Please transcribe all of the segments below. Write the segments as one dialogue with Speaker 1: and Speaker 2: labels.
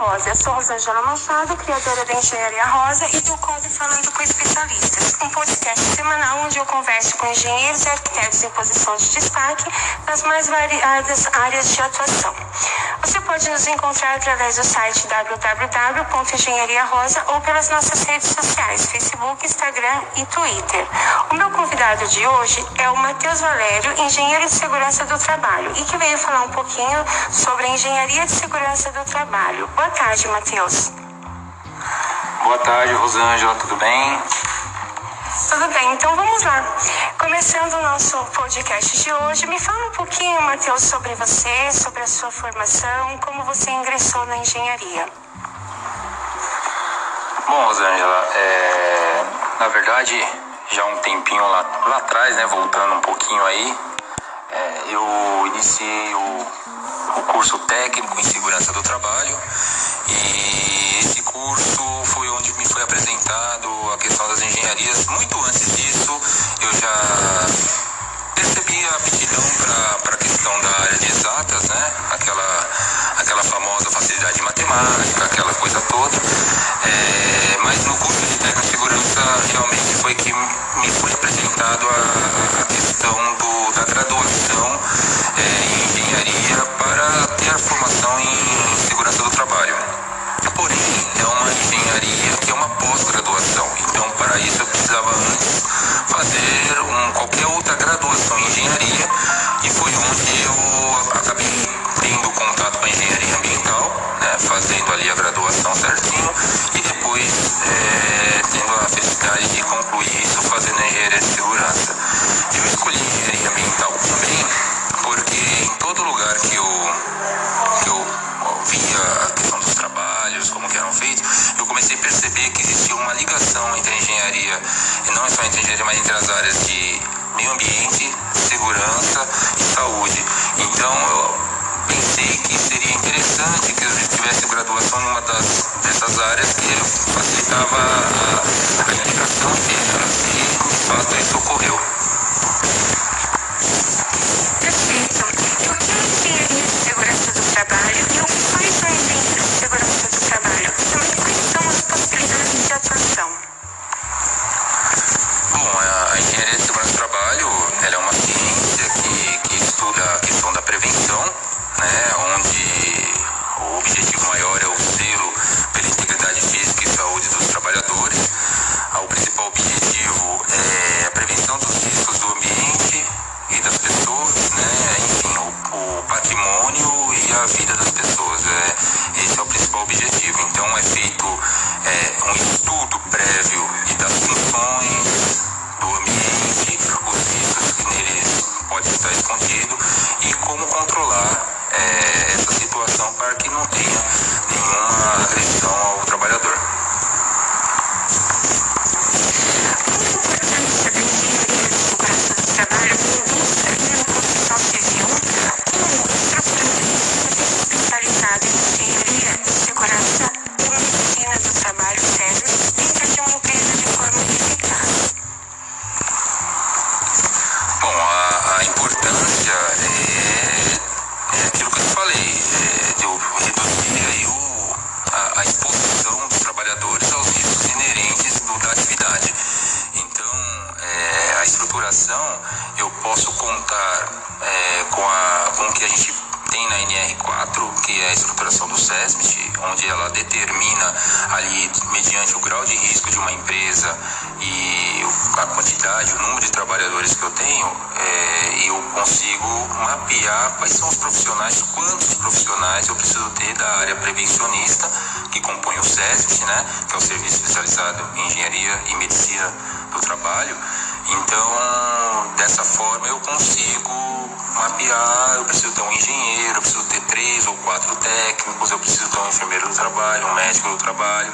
Speaker 1: Rosa. Eu sou Rosângela Machado, criadora da Engenharia Rosa e do Code Falando com Especialistas, um podcast semanal onde eu converso com engenheiros e arquitetos em posição de destaque nas mais variadas áreas de atuação. Você pode nos encontrar através do site www.engenhariarosa ou pelas nossas redes sociais, Facebook, Instagram e Twitter. O meu convidado de hoje é o Matheus Valério, engenheiro de segurança do trabalho, e que veio falar um pouquinho sobre a engenharia de segurança do trabalho. Boa tarde, Matheus.
Speaker 2: Boa tarde, Rosângela, tudo bem?
Speaker 1: Tudo bem, então vamos lá. Começando o nosso podcast de hoje, me fala um pouquinho, Matheus, sobre você, sobre a sua formação, como você ingressou na engenharia.
Speaker 2: Bom, Rosângela, é, na verdade, já um tempinho lá, lá atrás, né, voltando um pouquinho aí, é, eu iniciei o, o curso técnico em segurança do trabalho e esse curso foi onde me foi apresentado a questão das engenharias. Muito antes disso, eu já me foi apresentado a, de concluir isso fazendo engenharia de segurança. Eu escolhi engenharia ambiental também porque em todo lugar que eu, que eu via a questão dos trabalhos, como que eram feitos, eu comecei a perceber que existia uma ligação entre a engenharia, e não só entre a engenharia, mas entre as áreas de meio ambiente, segurança e saúde. Então eu pensei que seria interessante que eu tivesse graduação em uma das, dessas áreas que facilitava a, a integração delas. E de fato isso ocorreu. SESMIT, onde ela determina ali, mediante o grau de risco de uma empresa e a quantidade, o número de trabalhadores que eu tenho, é, eu consigo mapear quais são os profissionais, quantos profissionais eu preciso ter da área prevencionista, que compõe o SESMIT, né, que é o Serviço Especializado em Engenharia e Medicina do Trabalho. Então, dessa forma eu consigo mapear, eu preciso ter um engenheiro, eu preciso ter três ou quatro técnicos, eu preciso ter um enfermeiro do trabalho, um médico do trabalho.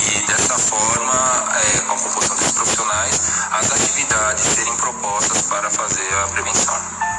Speaker 2: E dessa forma, é, com a composição desses profissionais, as atividades serem propostas para fazer a prevenção.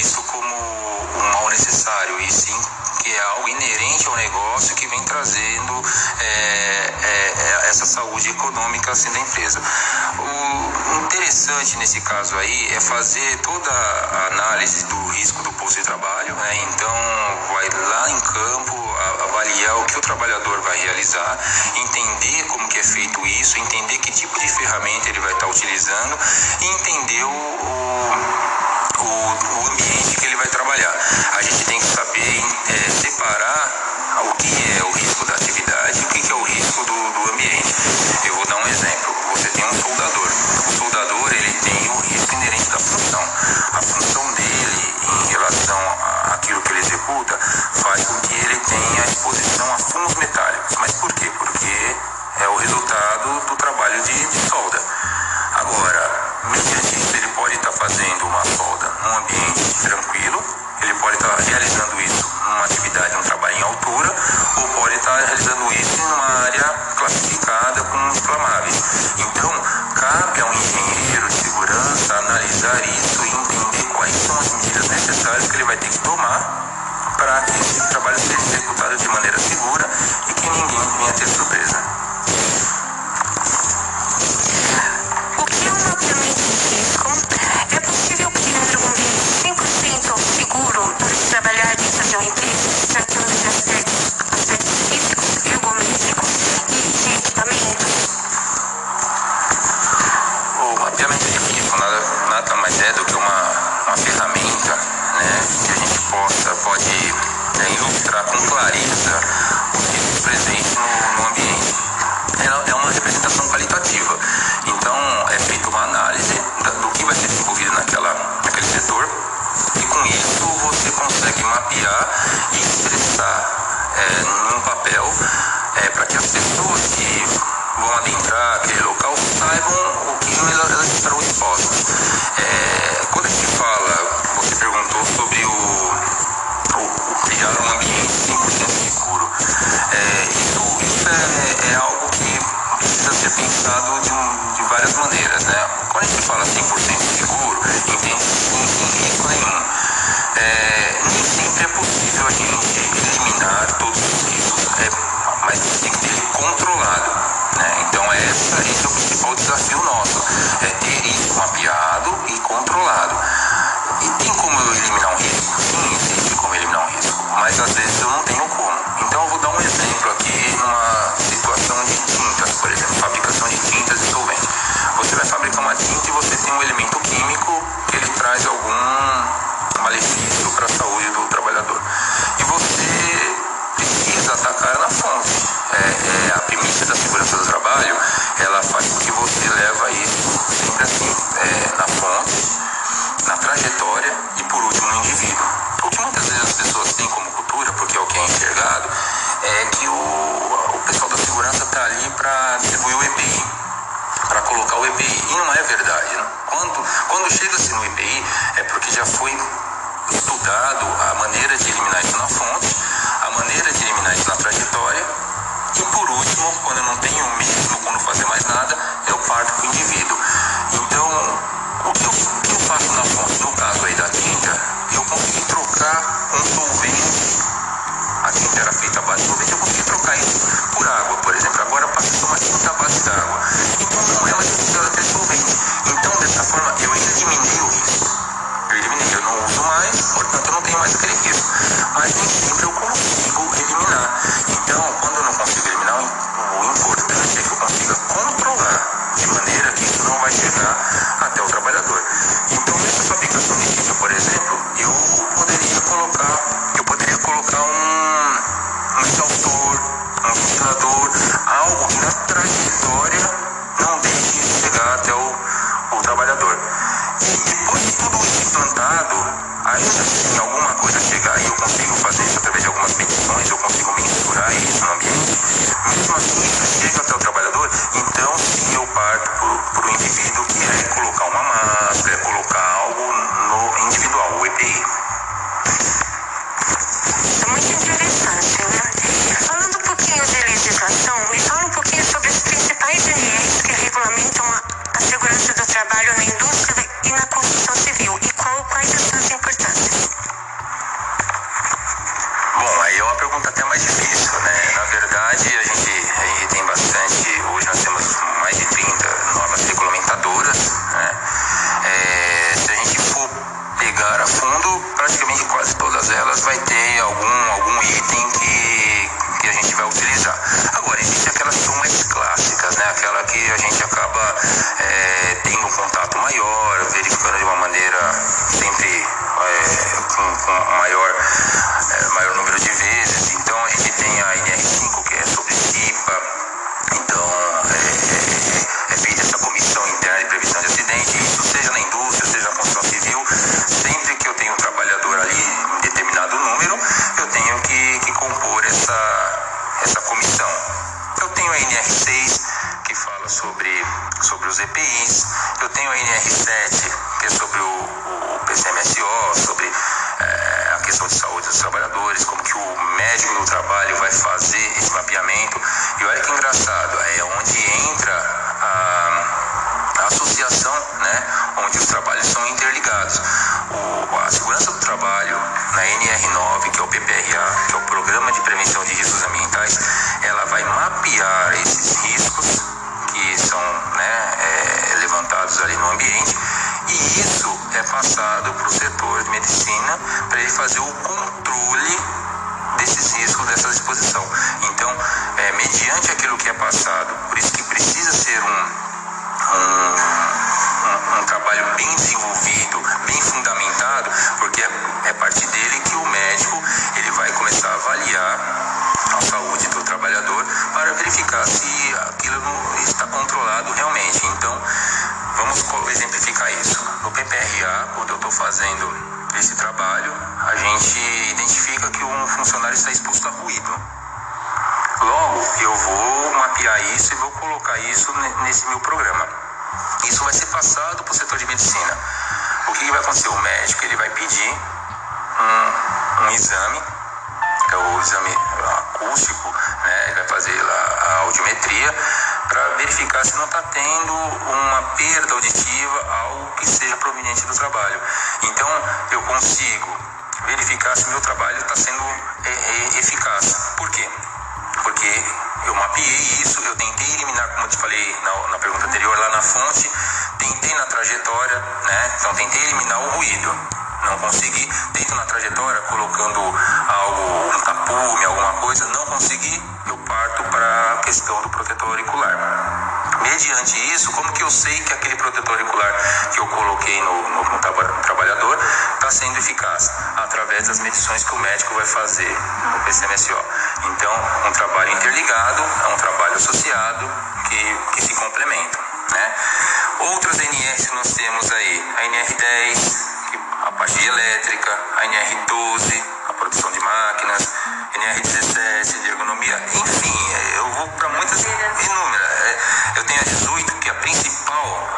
Speaker 1: isso como um mal necessário, e sim que
Speaker 2: é algo inerente ao negócio que vem trazendo é, é, é, essa saúde econômica assim, da empresa. O interessante nesse caso aí é fazer toda a análise do risco do posto de trabalho, né? então vai lá em campo avaliar o que o trabalhador vai realizar, entender como que é feito isso, entender que tipo de ferramenta ele vai estar utilizando e entender o, o o ambiente que ele vai trabalhar. A gente tem que saber é, separar o que é o risco da atividade e o que é o risco do, do ambiente. Eu vou dar um exemplo. Você tem um soldador. O soldador ele tem o risco inerente da função. A função dele em relação àquilo que ele executa faz com que ele tenha exposição a fumos metálicos. Mas por quê? Porque criar e expressar é, num papel é, para que as pessoas que vão adentrar aquele local saibam o que elas estarão expostas. É, quando a gente fala, você perguntou sobre o, o, o criar um ambiente 100% seguro. É, isso, isso é, é, algo que precisa ser pensado de, um, de várias maneiras. Né? Quando a gente fala assim, mas às vezes eu não tenho como. Então eu vou dar um exemplo aqui, numa situação de tintas, por exemplo, fabricação de tintas e solvente. Você vai fabricar uma tinta e você tem um elemento químico que ele traz algum malefício distribui o EPI, para colocar o EPI. E não é verdade. Né? Quando, quando chega-se assim no EPI, é porque já foi estudado a maneira de eliminar isso na fonte, a maneira de eliminar isso na trajetória. E por último, quando eu não tenho o mínimo, quando fazer mais nada, eu parto com o indivíduo. Então, o que eu, o que eu faço na fonte? No caso aí da tinta, eu consegui trocar um solvente a tinta era feita a base de solvente eu consegui trocar isso por água, por exemplo abaixo d'água. Então, como ela é está até solvente. Então, dessa forma, eu maior, é, maior número de vezes. Então, a gente tem a NR5, que é sobre CIPA. Então, é, é, é feita essa comissão interna de previsão de acidente, isso seja na indústria, seja na construção civil, sempre que eu tenho um trabalhador ali em determinado número, eu tenho que, que compor essa, essa comissão. Eu tenho a NR6, que fala sobre, sobre os EPIs, eu tenho a NR7, que é sobre o, o PCMSO, sobre é, a questão de saúde dos trabalhadores, como que o médico do trabalho vai fazer esse mapeamento. E olha que engraçado, é onde entra a, a associação, né, onde os trabalhos são interligados. O, a segurança do trabalho, na NR9, que é o PPRA, que é o Programa de Prevenção de Riscos Ambientais, ela vai mapear esses riscos que são né, é, levantados ali no ambiente e isso é passado para o setor de medicina para ele fazer o controle desses riscos, dessa exposição. Então, é, mediante aquilo que é passado, por isso que precisa ser um, um, um, um trabalho bem desenvolvido, bem fundamentado, porque é, é a partir dele que o médico ele vai começar a avaliar a saúde do trabalhador para verificar se aquilo está controlado realmente. Então, vamos exemplificar isso. No PPRA, quando eu estou fazendo esse trabalho, a gente identifica que um funcionário está exposto a ruído. Logo, eu vou mapear isso e vou colocar isso nesse meu programa. Isso vai ser passado para o setor de medicina. O que, vai acontecer? O médico ele vai pedir um, um exame, que é o exame acústico, né? ele vai fazer lá a audiometria para verificar se não está tendo uma perda auditiva, algo que seja proveniente do trabalho. Então, eu consigo verificar se meu trabalho está sendo é, é, eficaz. Por quê? Porque eu mapeei isso, eu tentei eliminar, como eu te falei na, na pergunta anterior, lá na fonte, tentei na trajetória, né? Então, tentei eliminar o ruído não consegui, dentro na trajetória, colocando algo, um tapume, alguma coisa, não consegui, eu parto para questão do protetor auricular. Mediante isso, como que eu sei que aquele protetor auricular que eu coloquei no, no, no trabalhador está sendo eficaz? Através das medições que o médico vai fazer no PCMSO. Então, um trabalho interligado é um trabalho associado que, que se complementam. Né? Outras NRs nós temos aí, a NR10, a parte elétrica, a NR12, a produção de máquinas, NR17 de ergonomia, enfim, para muitas inúmeras. É, eu tenho a 18, que é a principal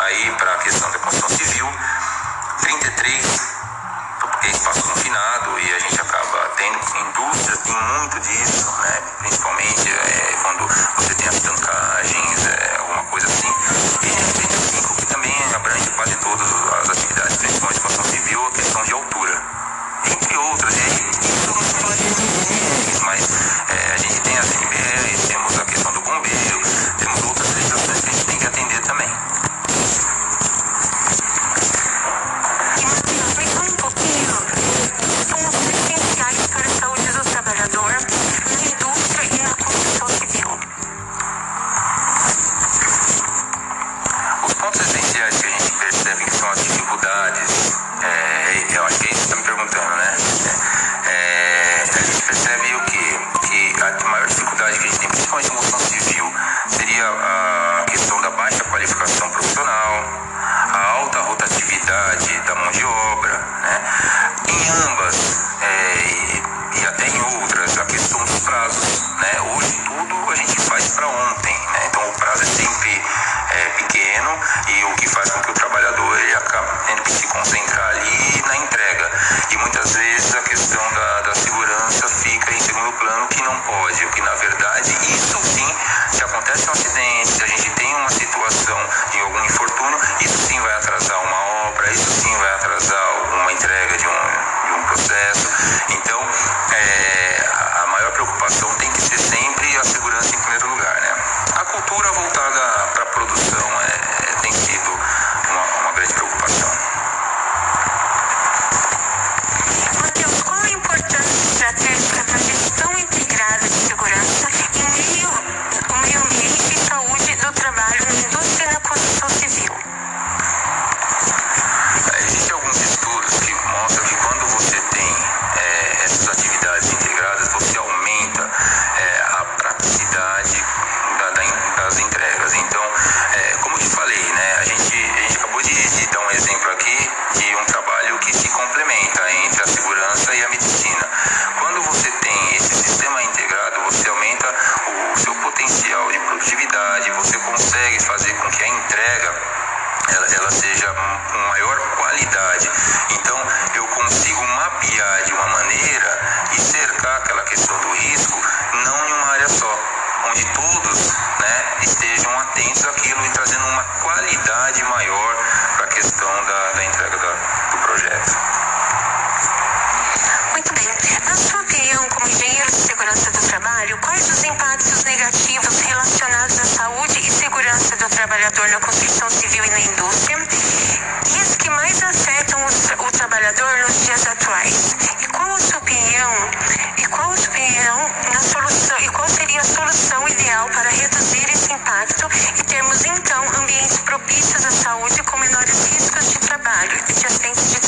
Speaker 2: com maior qualidade.
Speaker 1: Então,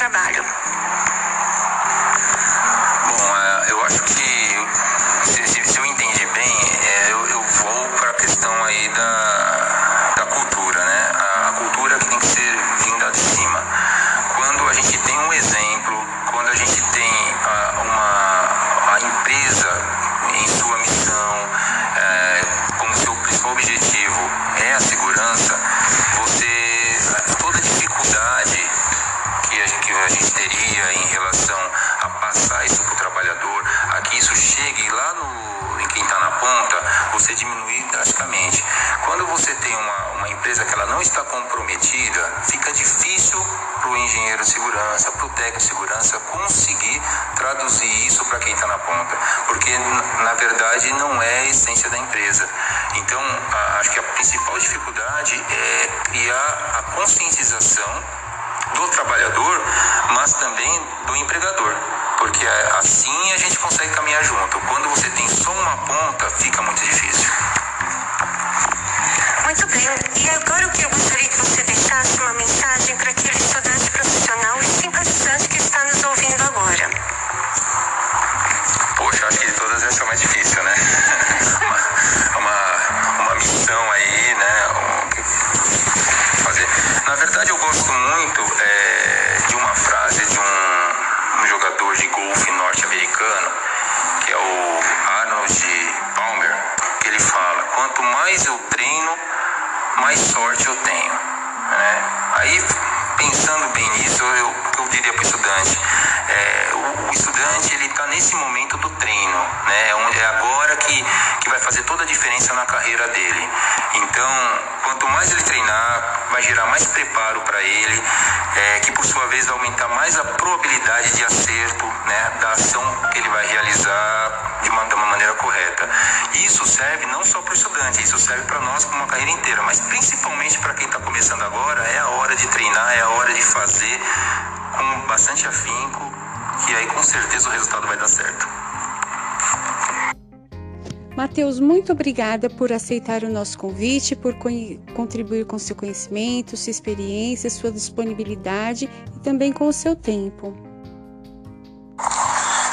Speaker 1: trabalho?
Speaker 2: Está comprometida, fica difícil para o engenheiro de segurança, para o técnico de segurança conseguir traduzir isso para quem está na ponta, porque na verdade não é a essência da empresa. Então, a, acho que a principal dificuldade é criar a conscientização do trabalhador, mas também do empregador, porque assim a gente consegue caminhar junto. Quando você tem só uma ponta, fica muito difícil. Diria para o estudante: é, o, o, estudante ele está nesse momento do treino, né? Onde é agora que, que vai fazer toda a diferença na carreira dele. Então, quanto mais ele treinar, vai gerar mais preparo para ele, é, que por sua vez vai aumentar mais a probabilidade de acerto né, da ação que ele vai realizar de uma, de uma maneira correta. Isso serve não só para o estudante, isso serve para nós como uma carreira inteira, mas principalmente para quem está começando agora, é a hora de treinar, é a hora de fazer com bastante afinco, que aí com certeza o resultado vai dar certo.
Speaker 3: Matheus, muito obrigada por aceitar o nosso convite, por contribuir com seu conhecimento, sua experiência, sua disponibilidade e também com o seu tempo.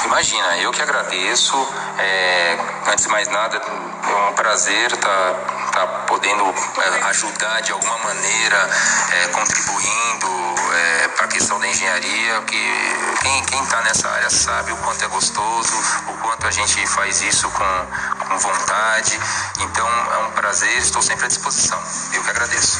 Speaker 2: Imagina, eu que agradeço. É, antes de mais nada, é um prazer estar tá, tá podendo é, ajudar de alguma maneira, é, contribuindo para a questão da engenharia, que quem está nessa área sabe o quanto é gostoso, o quanto a gente faz isso com, com vontade. Então é um prazer, estou sempre à disposição. Eu que agradeço.